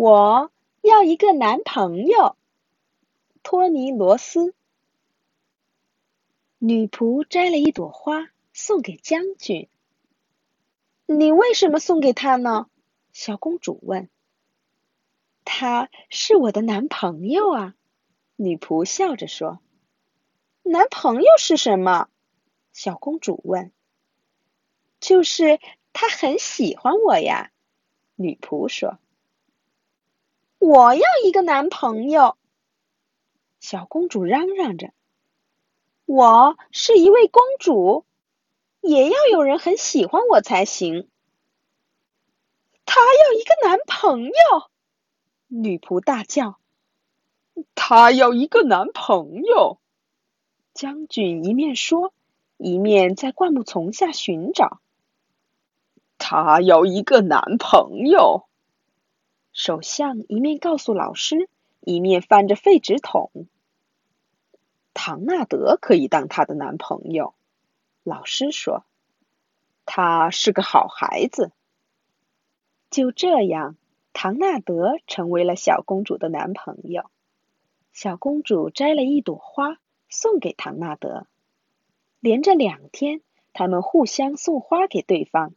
我要一个男朋友，托尼罗斯。女仆摘了一朵花送给将军。你为什么送给他呢？小公主问。他是我的男朋友啊，女仆笑着说。男朋友是什么？小公主问。就是他很喜欢我呀，女仆说。我要一个男朋友，小公主嚷嚷着。我是一位公主，也要有人很喜欢我才行。她要一个男朋友，女仆大叫。她要一个男朋友，将军一面说，一面在灌木丛下寻找。她要一个男朋友。首相一面告诉老师，一面翻着废纸筒。唐纳德可以当她的男朋友，老师说，他是个好孩子。就这样，唐纳德成为了小公主的男朋友。小公主摘了一朵花送给唐纳德，连着两天，他们互相送花给对方。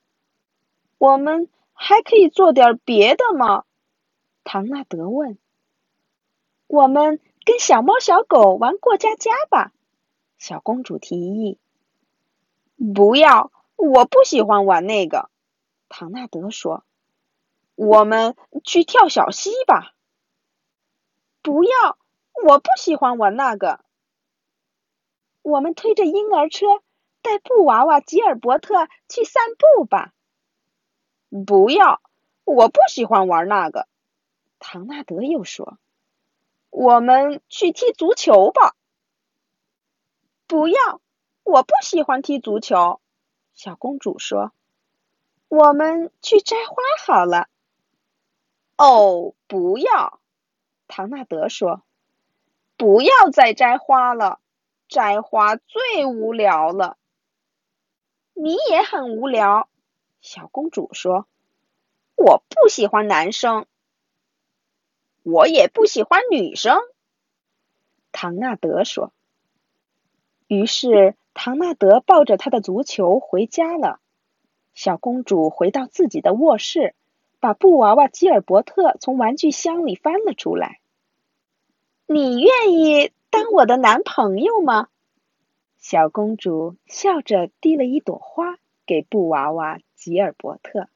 我们还可以做点别的吗？唐纳德问：“我们跟小猫小狗玩过家家吧。”小公主提议。“不要，我不喜欢玩那个。”唐纳德说。“我们去跳小溪吧。”“不要，我不喜欢玩那个。”“我们推着婴儿车带布娃娃吉尔伯特去散步吧。”“不要，我不喜欢玩那个。”唐纳德又说：“我们去踢足球吧。”“不要，我不喜欢踢足球。”小公主说。“我们去摘花好了。”“哦，不要！”唐纳德说。“不要再摘花了，摘花最无聊了。”“你也很无聊。”小公主说。“我不喜欢男生。”我也不喜欢女生，唐纳德说。于是，唐纳德抱着他的足球回家了。小公主回到自己的卧室，把布娃娃吉尔伯特从玩具箱里翻了出来。你愿意当我的男朋友吗？小公主笑着递了一朵花给布娃娃吉尔伯特。